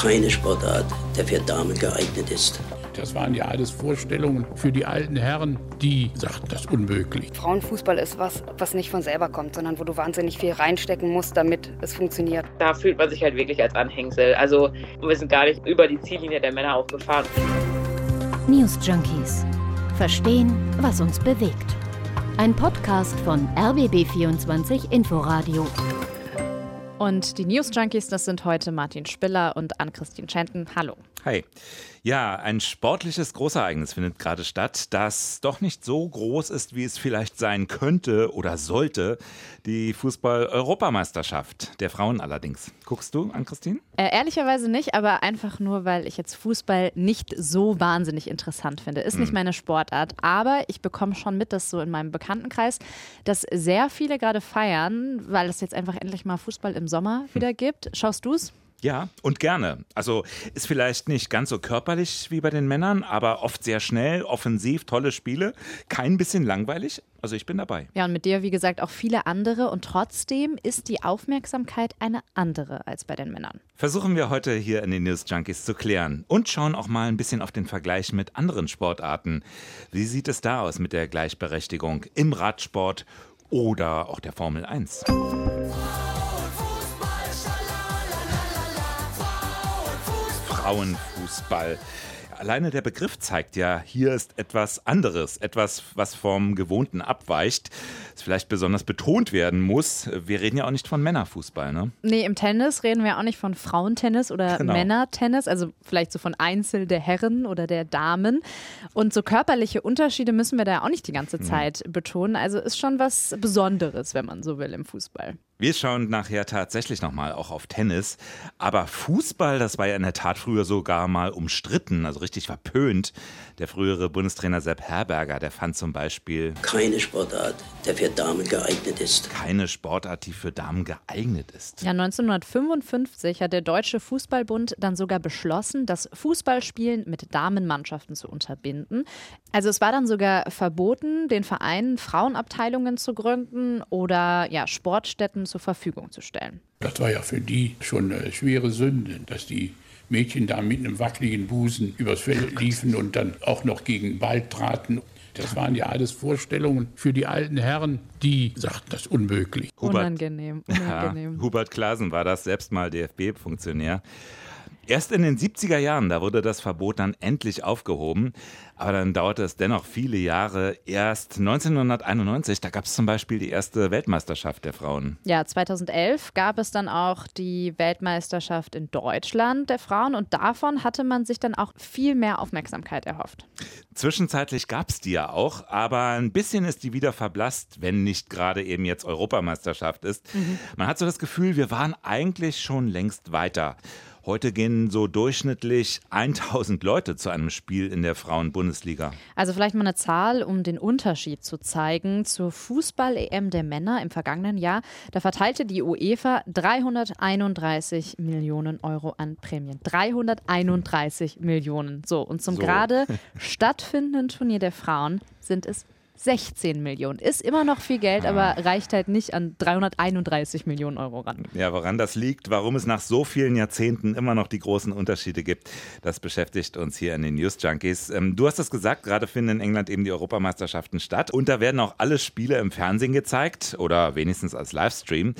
keine Sportart, der für Damen geeignet ist. Das waren ja alles Vorstellungen für die alten Herren, die sagten das unmöglich. Frauenfußball ist was, was nicht von selber kommt, sondern wo du wahnsinnig viel reinstecken musst, damit es funktioniert. Da fühlt man sich halt wirklich als Anhängsel. Also wir sind gar nicht über die Ziellinie der Männer aufgefahren. News Junkies. Verstehen, was uns bewegt. Ein Podcast von RBB24 Inforadio. Und die News Junkies, das sind heute Martin Spiller und Ann-Christine Schenten. Hallo. Hi. Ja, ein sportliches Großereignis findet gerade statt, das doch nicht so groß ist, wie es vielleicht sein könnte oder sollte. Die Fußball-Europameisterschaft der Frauen allerdings. Guckst du an, Christine? Äh, ehrlicherweise nicht, aber einfach nur, weil ich jetzt Fußball nicht so wahnsinnig interessant finde. Ist hm. nicht meine Sportart, aber ich bekomme schon mit, dass so in meinem Bekanntenkreis, dass sehr viele gerade feiern, weil es jetzt einfach endlich mal Fußball im Sommer hm. wieder gibt. Schaust du es? Ja, und gerne. Also ist vielleicht nicht ganz so körperlich wie bei den Männern, aber oft sehr schnell, offensiv, tolle Spiele. Kein bisschen langweilig. Also ich bin dabei. Ja, und mit dir, wie gesagt, auch viele andere. Und trotzdem ist die Aufmerksamkeit eine andere als bei den Männern. Versuchen wir heute hier in den News Junkies zu klären und schauen auch mal ein bisschen auf den Vergleich mit anderen Sportarten. Wie sieht es da aus mit der Gleichberechtigung im Radsport oder auch der Formel 1? Frauenfußball. Alleine der Begriff zeigt ja, hier ist etwas anderes, etwas, was vom Gewohnten abweicht, das vielleicht besonders betont werden muss. Wir reden ja auch nicht von Männerfußball, ne? Nee, im Tennis reden wir auch nicht von Frauentennis oder genau. Männertennis, also vielleicht so von Einzel der Herren oder der Damen. Und so körperliche Unterschiede müssen wir da auch nicht die ganze Zeit ja. betonen. Also ist schon was Besonderes, wenn man so will, im Fußball. Wir schauen nachher tatsächlich nochmal auch auf Tennis. Aber Fußball, das war ja in der Tat früher sogar mal umstritten, also richtig verpönt. Der frühere Bundestrainer Sepp Herberger, der fand zum Beispiel keine Sportart, der für Damen geeignet ist. Keine Sportart, die für Damen geeignet ist. Ja, 1955 hat der Deutsche Fußballbund dann sogar beschlossen, das Fußballspielen mit Damenmannschaften zu unterbinden. Also es war dann sogar verboten, den Vereinen Frauenabteilungen zu gründen oder ja, Sportstätten zur Verfügung zu stellen. Das war ja für die schon eine schwere Sünde, dass die Mädchen da mit einem wackeligen Busen übers Feld liefen und dann auch noch gegen Ball traten. Das waren ja alles Vorstellungen für die alten Herren, die sagten das unmöglich. Hubert, unangenehm, unangenehm. Ja, Hubert Klasen war das, selbst mal DFB-Funktionär. Erst in den 70er Jahren, da wurde das Verbot dann endlich aufgehoben. Aber dann dauerte es dennoch viele Jahre. Erst 1991, da gab es zum Beispiel die erste Weltmeisterschaft der Frauen. Ja, 2011 gab es dann auch die Weltmeisterschaft in Deutschland der Frauen und davon hatte man sich dann auch viel mehr Aufmerksamkeit erhofft. Zwischenzeitlich gab es die ja auch, aber ein bisschen ist die wieder verblasst, wenn nicht gerade eben jetzt Europameisterschaft ist. Mhm. Man hat so das Gefühl, wir waren eigentlich schon längst weiter. Heute gehen so durchschnittlich 1000 Leute zu einem Spiel in der Frauenbundesliga. Also vielleicht mal eine Zahl, um den Unterschied zu zeigen. Zur Fußball-EM der Männer im vergangenen Jahr, da verteilte die UEFA 331 Millionen Euro an Prämien. 331 Millionen. So, und zum so. gerade stattfindenden Turnier der Frauen sind es 16 Millionen. Ist immer noch viel Geld, ah. aber reicht halt nicht an 331 Millionen Euro ran. Ja, woran das liegt, warum es nach so vielen Jahrzehnten immer noch die großen Unterschiede gibt, das beschäftigt uns hier in den News Junkies. Ähm, du hast es gesagt, gerade finden in England eben die Europameisterschaften statt und da werden auch alle Spiele im Fernsehen gezeigt oder wenigstens als Livestream.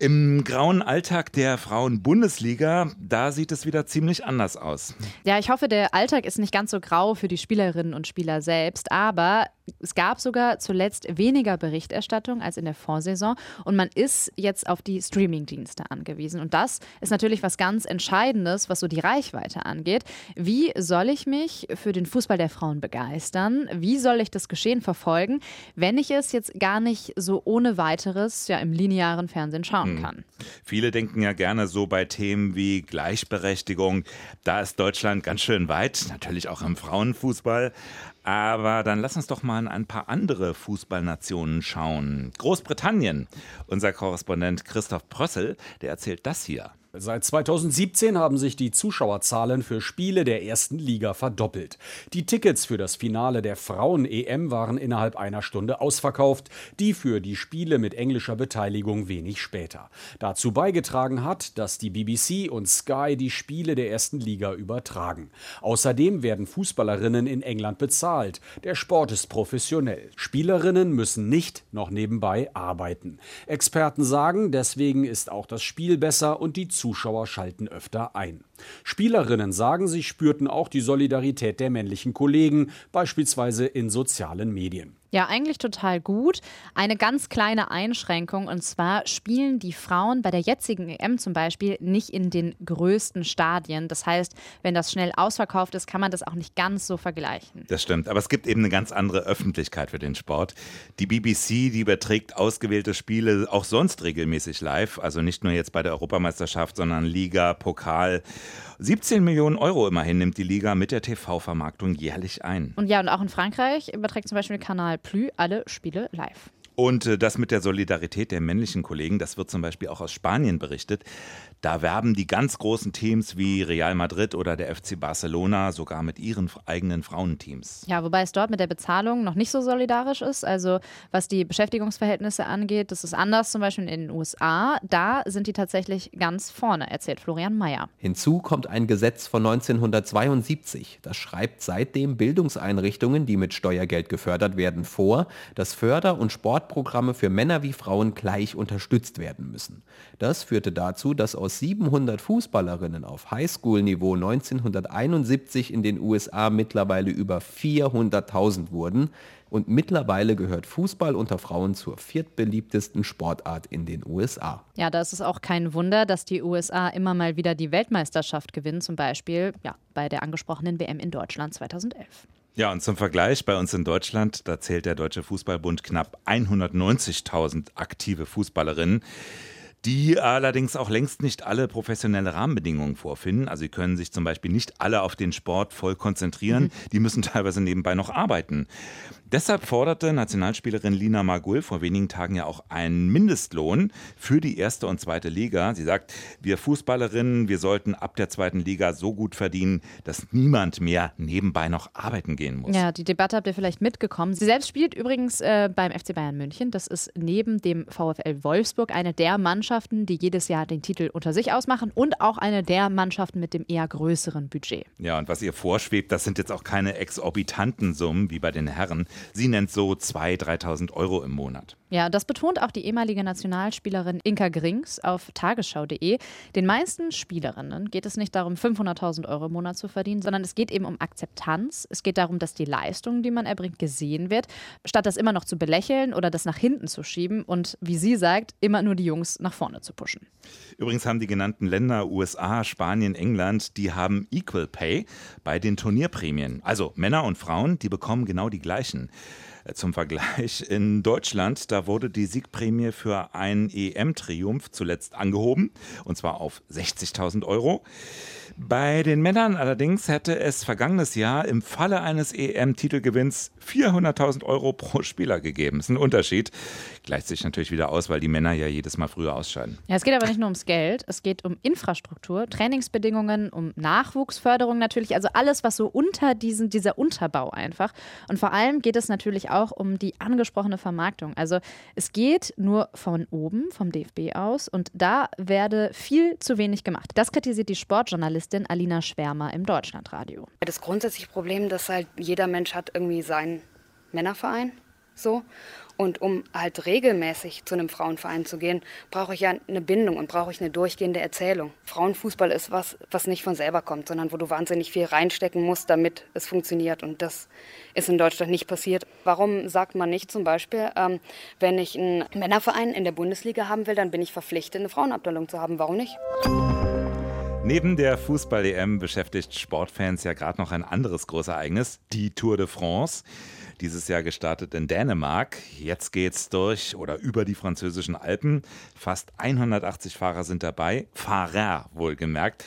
Im grauen Alltag der Frauen-Bundesliga, da sieht es wieder ziemlich anders aus. Ja, ich hoffe, der Alltag ist nicht ganz so grau für die Spielerinnen und Spieler selbst, aber es gab sogar zuletzt weniger Berichterstattung als in der Vorsaison und man ist jetzt auf die Streamingdienste angewiesen. Und das ist natürlich was ganz Entscheidendes, was so die Reichweite angeht. Wie soll ich mich für den Fußball der Frauen begeistern? Wie soll ich das Geschehen verfolgen, wenn ich es jetzt gar nicht so ohne weiteres ja im linearen Fernsehen schauen hm. kann? Viele denken ja gerne so bei Themen wie Gleichberechtigung. Da ist Deutschland ganz schön weit, natürlich auch im Frauenfußball. Aber dann lass uns doch mal in ein paar andere Fußballnationen schauen. Großbritannien. Unser Korrespondent Christoph Prössel, der erzählt das hier. Seit 2017 haben sich die Zuschauerzahlen für Spiele der ersten Liga verdoppelt. Die Tickets für das Finale der Frauen-EM waren innerhalb einer Stunde ausverkauft, die für die Spiele mit englischer Beteiligung wenig später. Dazu beigetragen hat, dass die BBC und Sky die Spiele der ersten Liga übertragen. Außerdem werden Fußballerinnen in England bezahlt. Der Sport ist professionell. Spielerinnen müssen nicht noch nebenbei arbeiten. Experten sagen, deswegen ist auch das Spiel besser und die Zuschauer schalten öfter ein. Spielerinnen sagen, sie spürten auch die Solidarität der männlichen Kollegen, beispielsweise in sozialen Medien. Ja, eigentlich total gut. Eine ganz kleine Einschränkung und zwar spielen die Frauen bei der jetzigen EM zum Beispiel nicht in den größten Stadien. Das heißt, wenn das schnell ausverkauft ist, kann man das auch nicht ganz so vergleichen. Das stimmt, aber es gibt eben eine ganz andere Öffentlichkeit für den Sport. Die BBC, die überträgt ausgewählte Spiele auch sonst regelmäßig live, also nicht nur jetzt bei der Europameisterschaft, sondern Liga, Pokal. 17 Millionen Euro immerhin nimmt die Liga mit der TV-Vermarktung jährlich ein. Und ja, und auch in Frankreich überträgt zum Beispiel Kanal Plus alle Spiele live. Und äh, das mit der Solidarität der männlichen Kollegen, das wird zum Beispiel auch aus Spanien berichtet. Da werben die ganz großen Teams wie Real Madrid oder der FC Barcelona sogar mit ihren eigenen Frauenteams. Ja, wobei es dort mit der Bezahlung noch nicht so solidarisch ist. Also was die Beschäftigungsverhältnisse angeht, das ist anders zum Beispiel in den USA. Da sind die tatsächlich ganz vorne, erzählt Florian Mayer. Hinzu kommt ein Gesetz von 1972. Das schreibt seitdem Bildungseinrichtungen, die mit Steuergeld gefördert werden, vor, dass Förder- und Sportprogramme für Männer wie Frauen gleich unterstützt werden müssen. Das führte dazu, dass aus 700 Fußballerinnen auf Highschool-Niveau 1971 in den USA mittlerweile über 400.000 wurden. Und mittlerweile gehört Fußball unter Frauen zur viertbeliebtesten Sportart in den USA. Ja, da ist es auch kein Wunder, dass die USA immer mal wieder die Weltmeisterschaft gewinnen, zum Beispiel ja, bei der angesprochenen WM in Deutschland 2011. Ja, und zum Vergleich, bei uns in Deutschland, da zählt der Deutsche Fußballbund knapp 190.000 aktive Fußballerinnen die allerdings auch längst nicht alle professionelle Rahmenbedingungen vorfinden. Also sie können sich zum Beispiel nicht alle auf den Sport voll konzentrieren. Mhm. Die müssen teilweise nebenbei noch arbeiten. Deshalb forderte Nationalspielerin Lina Magul vor wenigen Tagen ja auch einen Mindestlohn für die erste und zweite Liga. Sie sagt, wir Fußballerinnen, wir sollten ab der zweiten Liga so gut verdienen, dass niemand mehr nebenbei noch arbeiten gehen muss. Ja, die Debatte habt ihr vielleicht mitgekommen. Sie selbst spielt übrigens äh, beim FC Bayern München. Das ist neben dem VfL Wolfsburg eine der Mannschaften, die jedes Jahr den Titel unter sich ausmachen und auch eine der Mannschaften mit dem eher größeren Budget. Ja, und was ihr vorschwebt, das sind jetzt auch keine exorbitanten Summen wie bei den Herren. Sie nennt so 2.000, 3.000 Euro im Monat. Ja, das betont auch die ehemalige Nationalspielerin Inka Grings auf tagesschau.de. Den meisten Spielerinnen geht es nicht darum, 500.000 Euro im Monat zu verdienen, sondern es geht eben um Akzeptanz. Es geht darum, dass die Leistung, die man erbringt, gesehen wird, statt das immer noch zu belächeln oder das nach hinten zu schieben und, wie sie sagt, immer nur die Jungs nach vorne zu pushen. Übrigens haben die genannten Länder USA, Spanien, England, die haben Equal Pay bei den Turnierprämien. Also Männer und Frauen, die bekommen genau die gleichen. Zum Vergleich, in Deutschland, da wurde die Siegprämie für einen EM-Triumph zuletzt angehoben, und zwar auf 60.000 Euro. Bei den Männern allerdings hätte es vergangenes Jahr im Falle eines EM-Titelgewinns 400.000 Euro pro Spieler gegeben. Das ist ein Unterschied. Gleicht sich natürlich wieder aus, weil die Männer ja jedes Mal früher ausscheiden. Ja, es geht aber nicht nur ums Geld, es geht um Infrastruktur, Trainingsbedingungen, um Nachwuchsförderung natürlich, also alles, was so unter diesen, dieser Unterbau einfach. Und vor allem geht es natürlich auch um die angesprochene Vermarktung. Also es geht nur von oben, vom DFB aus, und da werde viel zu wenig gemacht. Das kritisiert die Sportjournalistin Alina Schwärmer im Deutschlandradio. Das grundsätzliche Problem, dass halt jeder Mensch hat irgendwie seinen Männerverein so. Und um halt regelmäßig zu einem Frauenverein zu gehen, brauche ich ja eine Bindung und brauche ich eine durchgehende Erzählung. Frauenfußball ist was, was nicht von selber kommt, sondern wo du wahnsinnig viel reinstecken musst, damit es funktioniert. Und das ist in Deutschland nicht passiert. Warum sagt man nicht zum Beispiel, ähm, wenn ich einen Männerverein in der Bundesliga haben will, dann bin ich verpflichtet, eine Frauenabteilung zu haben. Warum nicht? Neben der Fußball-EM beschäftigt Sportfans ja gerade noch ein anderes Großereignis, die Tour de France. Dieses Jahr gestartet in Dänemark. Jetzt geht's durch oder über die französischen Alpen. Fast 180 Fahrer sind dabei. Fahrer wohlgemerkt.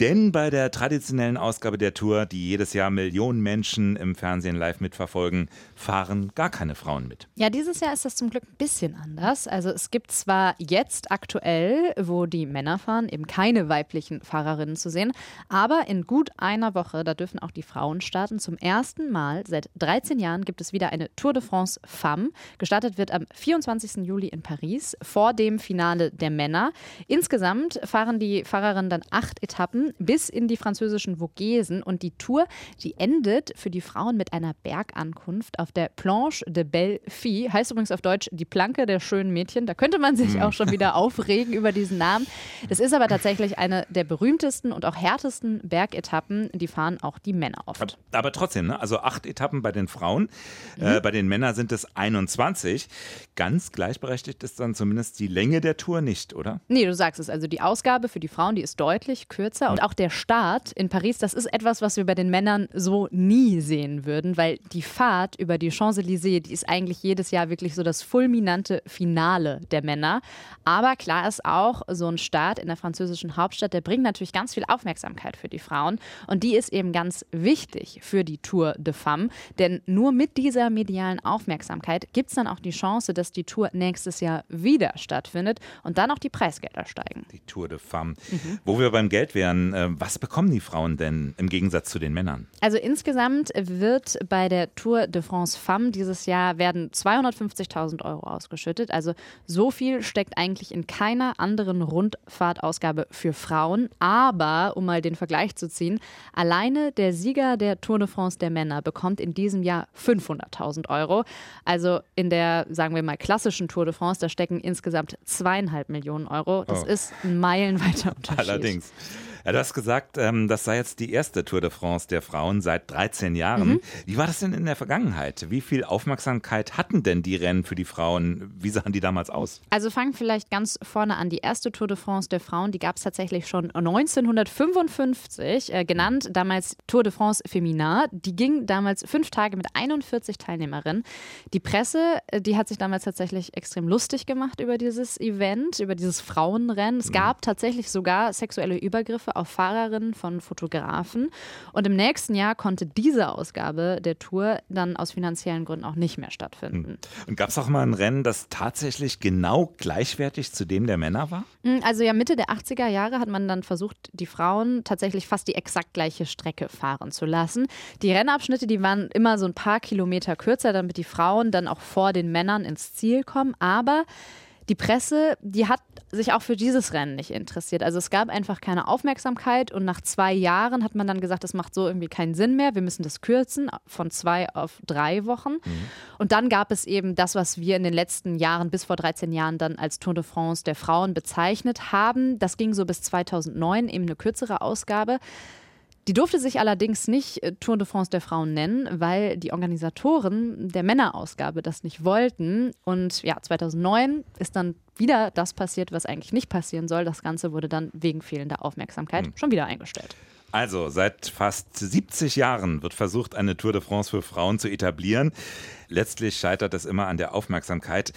Denn bei der traditionellen Ausgabe der Tour, die jedes Jahr Millionen Menschen im Fernsehen live mitverfolgen, fahren gar keine Frauen mit. Ja, dieses Jahr ist das zum Glück ein bisschen anders. Also es gibt zwar jetzt aktuell, wo die Männer fahren, eben keine weiblichen Fahrerinnen zu sehen, aber in gut einer Woche, da dürfen auch die Frauen starten. Zum ersten Mal seit 13 Jahren gibt es wieder eine Tour de France Femme. Gestartet wird am 24. Juli in Paris vor dem Finale der Männer. Insgesamt fahren die Fahrerinnen dann acht Etappen bis in die französischen Vogesen und die Tour, die endet für die Frauen mit einer Bergankunft auf der Planche de Belle Fille. Heißt übrigens auf Deutsch die Planke der schönen Mädchen. Da könnte man sich auch schon wieder aufregen über diesen Namen. Das ist aber tatsächlich eine der berühmtesten und auch härtesten Bergetappen. Die fahren auch die Männer oft. Aber, aber trotzdem, ne? also acht Etappen bei den Frauen, mhm. äh, bei den Männern sind es 21. Ganz gleichberechtigt ist dann zumindest die Länge der Tour nicht, oder? Nee, du sagst es. Also die Ausgabe für die Frauen, die ist deutlich kürzer. Und auch der Start in Paris, das ist etwas, was wir bei den Männern so nie sehen würden, weil die Fahrt über die Champs-Élysées, die ist eigentlich jedes Jahr wirklich so das fulminante Finale der Männer. Aber klar ist auch, so ein Start in der französischen Hauptstadt, der bringt natürlich ganz viel Aufmerksamkeit für die Frauen. Und die ist eben ganz wichtig für die Tour de Femme. Denn nur mit dieser medialen Aufmerksamkeit gibt es dann auch die Chance, dass die Tour nächstes Jahr wieder stattfindet und dann auch die Preisgelder steigen. Die Tour de Femme. Mhm. Wo wir beim Geld wären, äh, was bekommen die Frauen denn im Gegensatz zu den Männern? Also insgesamt wird bei der Tour de France Femme dieses Jahr werden 250.000 Euro ausgeschüttet. Also so viel steckt eigentlich in keiner anderen Rundfahrtausgabe für Frauen. Aber um mal den Vergleich zu ziehen, alleine der Sieger der Tour de France der Männer bekommt in diesem Jahr 500.000 Euro. Also in der, sagen wir mal, klassischen Tour de France, da stecken insgesamt zweieinhalb Millionen Euro. Das oh. ist ein meilenweiter Unterschied. Allerdings. Ja, du hast gesagt, ähm, das sei jetzt die erste Tour de France der Frauen seit 13 Jahren. Mhm. Wie war das denn in der Vergangenheit? Wie viel Aufmerksamkeit hatten denn die Rennen für die Frauen? Wie sahen die damals aus? Also fangen vielleicht ganz vorne an. Die erste Tour de France der Frauen, die gab es tatsächlich schon 1955, äh, genannt damals Tour de France Femina. Die ging damals fünf Tage mit 41 Teilnehmerinnen. Die Presse, äh, die hat sich damals tatsächlich extrem lustig gemacht über dieses Event, über dieses Frauenrennen. Es mhm. gab tatsächlich sogar sexuelle Übergriffe auf Fahrerinnen von Fotografen. Und im nächsten Jahr konnte diese Ausgabe der Tour dann aus finanziellen Gründen auch nicht mehr stattfinden. Hm. Und gab es auch mal ein Rennen, das tatsächlich genau gleichwertig zu dem der Männer war? Hm, also ja, Mitte der 80er Jahre hat man dann versucht, die Frauen tatsächlich fast die exakt gleiche Strecke fahren zu lassen. Die Rennabschnitte, die waren immer so ein paar Kilometer kürzer, damit die Frauen dann auch vor den Männern ins Ziel kommen. Aber die Presse, die hat sich auch für dieses Rennen nicht interessiert. Also es gab einfach keine Aufmerksamkeit und nach zwei Jahren hat man dann gesagt, das macht so irgendwie keinen Sinn mehr. Wir müssen das kürzen von zwei auf drei Wochen. Mhm. Und dann gab es eben das, was wir in den letzten Jahren, bis vor 13 Jahren, dann als Tour de France der Frauen bezeichnet haben. Das ging so bis 2009, eben eine kürzere Ausgabe. Die durfte sich allerdings nicht äh, Tour de France der Frauen nennen, weil die Organisatoren der Männerausgabe das nicht wollten. Und ja, 2009 ist dann wieder das passiert, was eigentlich nicht passieren soll. Das Ganze wurde dann wegen fehlender Aufmerksamkeit hm. schon wieder eingestellt. Also, seit fast 70 Jahren wird versucht, eine Tour de France für Frauen zu etablieren. Letztlich scheitert es immer an der Aufmerksamkeit.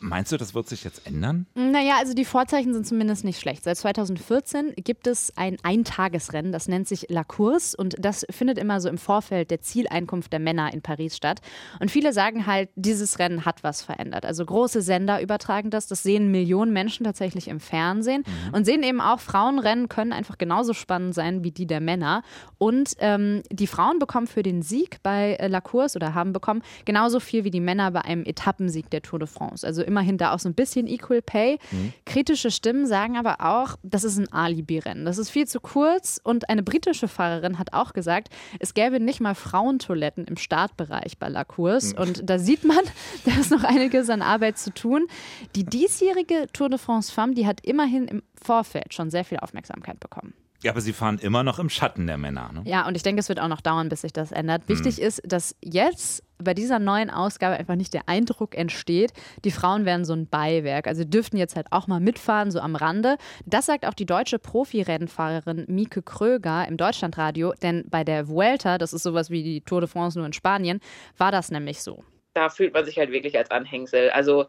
Meinst du, das wird sich jetzt ändern? Naja, also die Vorzeichen sind zumindest nicht schlecht. Seit 2014 gibt es ein Eintagesrennen, das nennt sich La Course und das findet immer so im Vorfeld der Zieleinkunft der Männer in Paris statt. Und viele sagen halt, dieses Rennen hat was verändert. Also große Sender übertragen das, das sehen Millionen Menschen tatsächlich im Fernsehen mhm. und sehen eben auch, Frauenrennen können einfach genauso spannend sein wie die der Männer. Und ähm, die Frauen bekommen für den Sieg bei La Course oder haben bekommen genauso viel wie die Männer bei einem Etappensieg der Tour de France. Also immerhin da auch so ein bisschen Equal Pay. Mhm. Kritische Stimmen sagen aber auch, das ist ein Alibi-Rennen. Das ist viel zu kurz. Und eine britische Fahrerin hat auch gesagt, es gäbe nicht mal Frauentoiletten im Startbereich bei La Course. Mhm. Und da sieht man, da ist noch einiges an Arbeit zu tun. Die diesjährige Tour de France Femme, die hat immerhin im Vorfeld schon sehr viel Aufmerksamkeit bekommen. Ja, aber sie fahren immer noch im Schatten der Männer. Ne? Ja, und ich denke, es wird auch noch dauern, bis sich das ändert. Wichtig hm. ist, dass jetzt bei dieser neuen Ausgabe einfach nicht der Eindruck entsteht, die Frauen wären so ein Beiwerk. Also dürften jetzt halt auch mal mitfahren, so am Rande. Das sagt auch die deutsche Profi-Rennfahrerin Mieke Kröger im Deutschlandradio, denn bei der Vuelta, das ist sowas wie die Tour de France nur in Spanien, war das nämlich so. Da fühlt man sich halt wirklich als Anhängsel. Also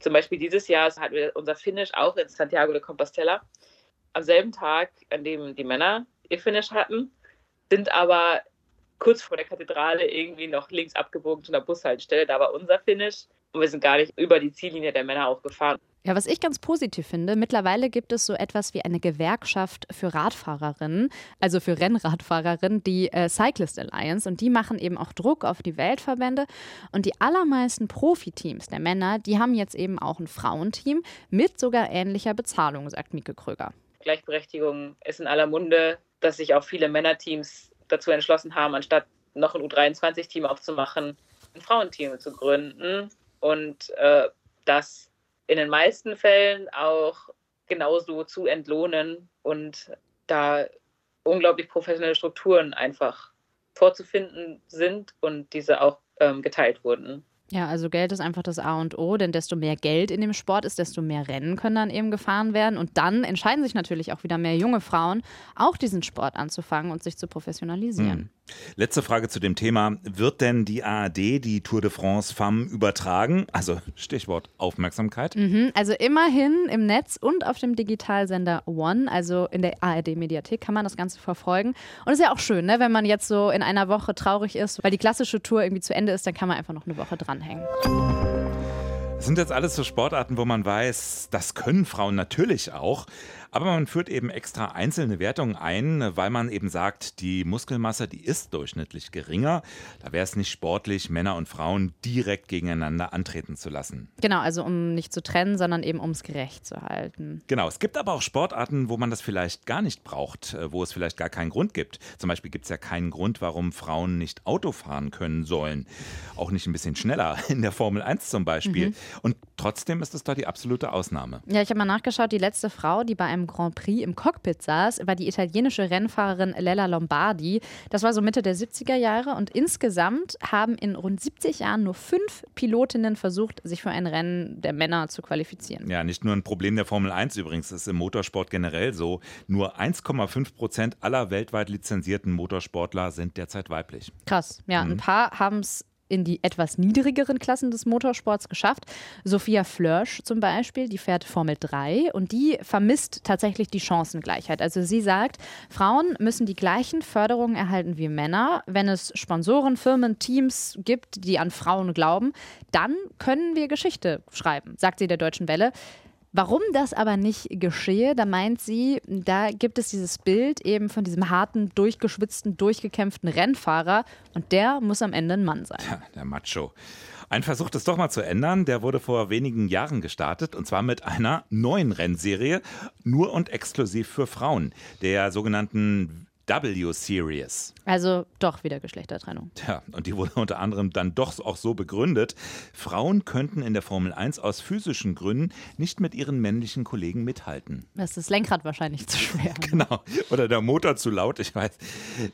zum Beispiel dieses Jahr hatten wir unser Finish auch in Santiago de Compostela am selben Tag, an dem die Männer ihr Finish hatten, sind aber kurz vor der Kathedrale irgendwie noch links abgebogen zu einer Bushaltestelle. Da war unser Finish. Und wir sind gar nicht über die Ziellinie der Männer auch gefahren. Ja, was ich ganz positiv finde, mittlerweile gibt es so etwas wie eine Gewerkschaft für Radfahrerinnen, also für Rennradfahrerinnen, die äh, Cyclist Alliance. Und die machen eben auch Druck auf die Weltverbände. Und die allermeisten Profiteams der Männer, die haben jetzt eben auch ein Frauenteam mit sogar ähnlicher Bezahlung, sagt Mieke Kröger. Gleichberechtigung ist in aller Munde, dass sich auch viele Männerteams dazu entschlossen haben, anstatt noch ein U23-Team aufzumachen, ein Frauenteam zu gründen. Und äh, das in den meisten Fällen auch genauso zu entlohnen und da unglaublich professionelle Strukturen einfach vorzufinden sind und diese auch ähm, geteilt wurden. Ja, also Geld ist einfach das A und O, denn desto mehr Geld in dem Sport ist, desto mehr Rennen können dann eben gefahren werden. Und dann entscheiden sich natürlich auch wieder mehr junge Frauen, auch diesen Sport anzufangen und sich zu professionalisieren. Hm. Letzte Frage zu dem Thema. Wird denn die ARD die Tour de France Femme übertragen? Also Stichwort Aufmerksamkeit. Mhm, also immerhin im Netz und auf dem Digitalsender One, also in der ARD-Mediathek, kann man das Ganze verfolgen. Und es ist ja auch schön, ne, wenn man jetzt so in einer Woche traurig ist, weil die klassische Tour irgendwie zu Ende ist, dann kann man einfach noch eine Woche dranhängen. Das sind jetzt alles so Sportarten, wo man weiß, das können Frauen natürlich auch. Aber man führt eben extra einzelne Wertungen ein, weil man eben sagt, die Muskelmasse, die ist durchschnittlich geringer. Da wäre es nicht sportlich, Männer und Frauen direkt gegeneinander antreten zu lassen. Genau, also um nicht zu trennen, sondern eben um es gerecht zu halten. Genau, es gibt aber auch Sportarten, wo man das vielleicht gar nicht braucht, äh, wo es vielleicht gar keinen Grund gibt. Zum Beispiel gibt es ja keinen Grund, warum Frauen nicht Auto fahren können sollen. Auch nicht ein bisschen schneller, in der Formel 1 zum Beispiel. Mhm. Und trotzdem ist es da die absolute Ausnahme. Ja, ich habe mal nachgeschaut, die letzte Frau, die bei einem Grand Prix im Cockpit saß, war die italienische Rennfahrerin Lella Lombardi. Das war so Mitte der 70er Jahre und insgesamt haben in rund 70 Jahren nur fünf Pilotinnen versucht, sich für ein Rennen der Männer zu qualifizieren. Ja, nicht nur ein Problem der Formel 1 übrigens, das ist im Motorsport generell so. Nur 1,5 Prozent aller weltweit lizenzierten Motorsportler sind derzeit weiblich. Krass, ja. Mhm. Ein paar haben es in die etwas niedrigeren Klassen des Motorsports geschafft. Sophia Flörsch zum Beispiel, die fährt Formel 3 und die vermisst tatsächlich die Chancengleichheit. Also sie sagt, Frauen müssen die gleichen Förderungen erhalten wie Männer. Wenn es Sponsoren, Firmen, Teams gibt, die an Frauen glauben, dann können wir Geschichte schreiben, sagt sie der Deutschen Welle. Warum das aber nicht geschehe, da meint sie, da gibt es dieses Bild eben von diesem harten, durchgeschwitzten, durchgekämpften Rennfahrer und der muss am Ende ein Mann sein. Ja, der Macho. Ein Versuch, das doch mal zu ändern, der wurde vor wenigen Jahren gestartet und zwar mit einer neuen Rennserie, nur und exklusiv für Frauen, der sogenannten W-Series. Also doch wieder Geschlechtertrennung. Ja, und die wurde unter anderem dann doch auch so begründet, Frauen könnten in der Formel 1 aus physischen Gründen nicht mit ihren männlichen Kollegen mithalten. Das ist das Lenkrad wahrscheinlich zu schwer. Genau. Oder der Motor zu laut, ich weiß.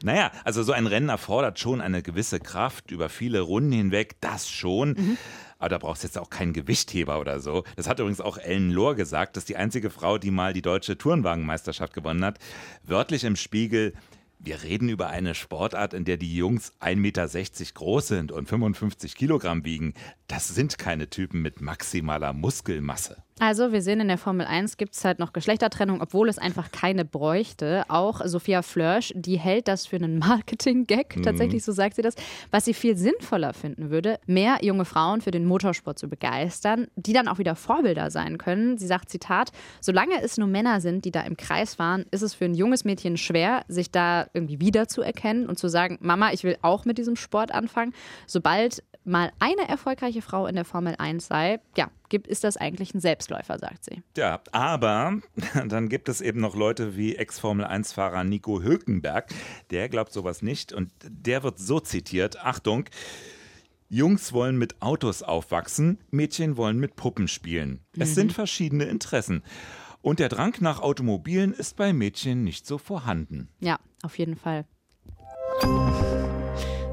Naja, also so ein Rennen erfordert schon eine gewisse Kraft über viele Runden hinweg, das schon. Mhm. Aber da brauchst du jetzt auch keinen Gewichtheber oder so. Das hat übrigens auch Ellen Lohr gesagt, das ist die einzige Frau, die mal die deutsche Tourenwagenmeisterschaft gewonnen hat. Wörtlich im Spiegel, wir reden über eine Sportart, in der die Jungs 1,60 Meter groß sind und 55 Kilogramm wiegen. Das sind keine Typen mit maximaler Muskelmasse. Also, wir sehen in der Formel 1 gibt es halt noch Geschlechtertrennung, obwohl es einfach keine bräuchte. Auch Sophia Flörsch, die hält das für einen Marketing-Gag, mhm. tatsächlich, so sagt sie das. Was sie viel sinnvoller finden würde, mehr junge Frauen für den Motorsport zu begeistern, die dann auch wieder Vorbilder sein können. Sie sagt, Zitat, solange es nur Männer sind, die da im Kreis fahren, ist es für ein junges Mädchen schwer, sich da irgendwie wiederzuerkennen und zu sagen, Mama, ich will auch mit diesem Sport anfangen. Sobald mal eine erfolgreiche Frau in der Formel 1 sei, ja, gibt, ist das eigentlich ein Selbstläufer, sagt sie. Ja, aber dann gibt es eben noch Leute wie Ex-Formel-1-Fahrer Nico Hülkenberg. Der glaubt sowas nicht und der wird so zitiert: Achtung, Jungs wollen mit Autos aufwachsen, Mädchen wollen mit Puppen spielen. Es mhm. sind verschiedene Interessen. Und der Drang nach Automobilen ist bei Mädchen nicht so vorhanden. Ja, auf jeden Fall.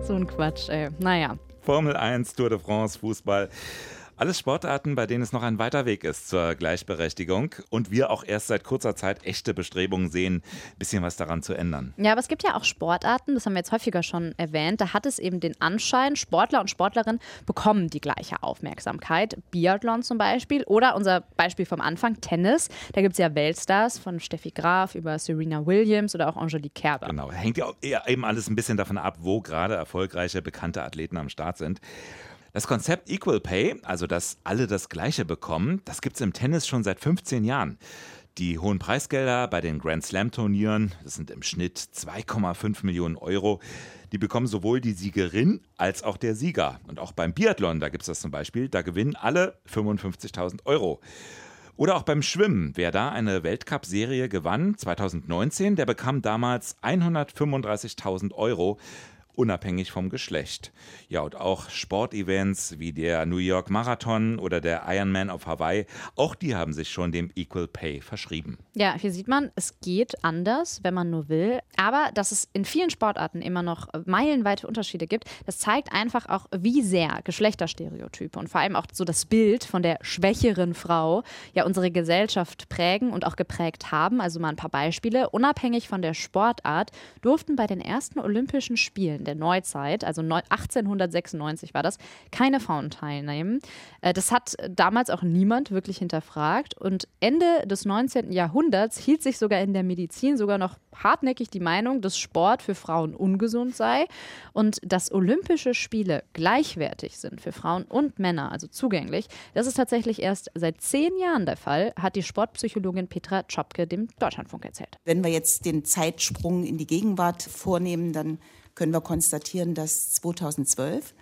So ein Quatsch, ey. Naja. Formel 1, Tour de France, Fußball. Alles Sportarten, bei denen es noch ein weiter Weg ist zur Gleichberechtigung und wir auch erst seit kurzer Zeit echte Bestrebungen sehen, ein bisschen was daran zu ändern. Ja, aber es gibt ja auch Sportarten, das haben wir jetzt häufiger schon erwähnt, da hat es eben den Anschein, Sportler und Sportlerinnen bekommen die gleiche Aufmerksamkeit. Biathlon zum Beispiel oder unser Beispiel vom Anfang, Tennis. Da gibt es ja Weltstars von Steffi Graf über Serena Williams oder auch Angelique Kerber. Genau, hängt ja eben alles ein bisschen davon ab, wo gerade erfolgreiche, bekannte Athleten am Start sind. Das Konzept Equal Pay, also dass alle das Gleiche bekommen, das gibt es im Tennis schon seit 15 Jahren. Die hohen Preisgelder bei den Grand Slam Turnieren, das sind im Schnitt 2,5 Millionen Euro, die bekommen sowohl die Siegerin als auch der Sieger. Und auch beim Biathlon, da gibt es das zum Beispiel, da gewinnen alle 55.000 Euro. Oder auch beim Schwimmen. Wer da eine Weltcup-Serie gewann, 2019, der bekam damals 135.000 Euro unabhängig vom Geschlecht. Ja, und auch Sportevents wie der New York Marathon oder der Ironman auf Hawaii, auch die haben sich schon dem Equal Pay verschrieben. Ja, hier sieht man, es geht anders, wenn man nur will. Aber dass es in vielen Sportarten immer noch meilenweite Unterschiede gibt, das zeigt einfach auch, wie sehr Geschlechterstereotype und vor allem auch so das Bild von der schwächeren Frau ja unsere Gesellschaft prägen und auch geprägt haben. Also mal ein paar Beispiele. Unabhängig von der Sportart durften bei den ersten Olympischen Spielen der Neuzeit, also 1896 war das, keine Frauen teilnehmen. Äh, das hat damals auch niemand wirklich hinterfragt. Und Ende des 19. Jahrhunderts hielt sich sogar in der Medizin sogar noch hartnäckig die Meinung, dass Sport für Frauen ungesund sei und dass Olympische Spiele gleichwertig sind für Frauen und Männer, also zugänglich. Das ist tatsächlich erst seit zehn Jahren der Fall, hat die Sportpsychologin Petra Czopke dem Deutschlandfunk erzählt. Wenn wir jetzt den Zeitsprung in die Gegenwart vornehmen, dann können wir konstatieren, dass 2012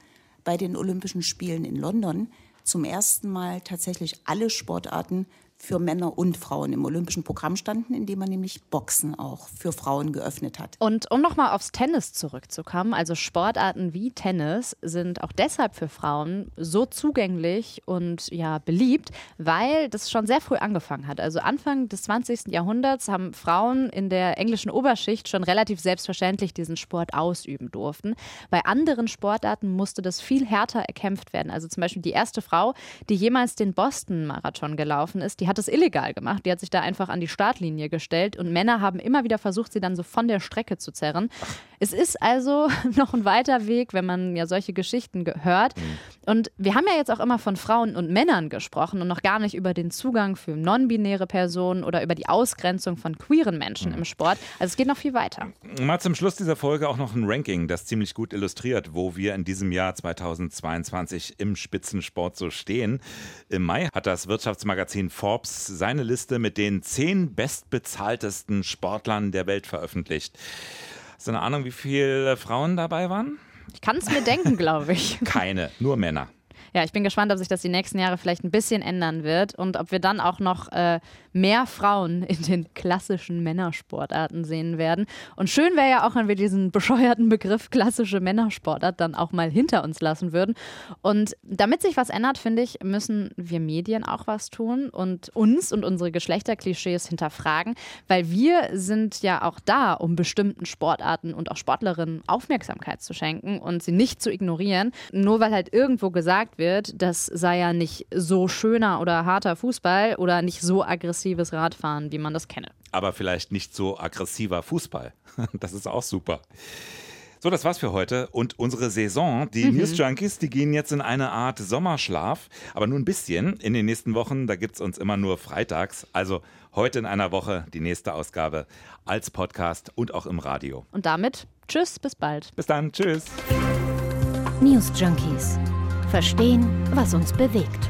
bei den Olympischen Spielen in London zum ersten Mal tatsächlich alle Sportarten für Männer und Frauen im olympischen Programm standen, indem man nämlich Boxen auch für Frauen geöffnet hat. Und um nochmal aufs Tennis zurückzukommen, also Sportarten wie Tennis sind auch deshalb für Frauen so zugänglich und ja beliebt, weil das schon sehr früh angefangen hat. Also Anfang des 20. Jahrhunderts haben Frauen in der englischen Oberschicht schon relativ selbstverständlich diesen Sport ausüben durften. Bei anderen Sportarten musste das viel härter erkämpft werden. Also zum Beispiel die erste Frau, die jemals den Boston-Marathon gelaufen ist, die hat es illegal gemacht. Die hat sich da einfach an die Startlinie gestellt und Männer haben immer wieder versucht, sie dann so von der Strecke zu zerren. Es ist also noch ein weiter Weg, wenn man ja solche Geschichten hört. Mhm. Und wir haben ja jetzt auch immer von Frauen und Männern gesprochen und noch gar nicht über den Zugang für non-binäre Personen oder über die Ausgrenzung von queeren Menschen mhm. im Sport. Also es geht noch viel weiter. Mal zum Schluss dieser Folge auch noch ein Ranking, das ziemlich gut illustriert, wo wir in diesem Jahr 2022 im Spitzensport so stehen. Im Mai hat das Wirtschaftsmagazin Forbes Forbes seine Liste mit den zehn bestbezahltesten Sportlern der Welt veröffentlicht. Hast du eine Ahnung, wie viele Frauen dabei waren? Ich kann es mir denken, glaube ich. Keine, nur Männer. Ja, ich bin gespannt, ob sich das die nächsten Jahre vielleicht ein bisschen ändern wird und ob wir dann auch noch äh, mehr Frauen in den klassischen Männersportarten sehen werden. Und schön wäre ja auch, wenn wir diesen bescheuerten Begriff klassische Männersportart dann auch mal hinter uns lassen würden. Und damit sich was ändert, finde ich, müssen wir Medien auch was tun und uns und unsere Geschlechterklischees hinterfragen, weil wir sind ja auch da, um bestimmten Sportarten und auch Sportlerinnen Aufmerksamkeit zu schenken und sie nicht zu ignorieren, nur weil halt irgendwo gesagt wird, das sei ja nicht so schöner oder harter Fußball oder nicht so aggressives Radfahren, wie man das kenne. Aber vielleicht nicht so aggressiver Fußball. Das ist auch super. So, das war's für heute und unsere Saison. Die mhm. News Junkies, die gehen jetzt in eine Art Sommerschlaf, aber nur ein bisschen. In den nächsten Wochen, da gibt's uns immer nur freitags. Also heute in einer Woche die nächste Ausgabe als Podcast und auch im Radio. Und damit tschüss, bis bald. Bis dann, tschüss. News Junkies. Verstehen, was uns bewegt.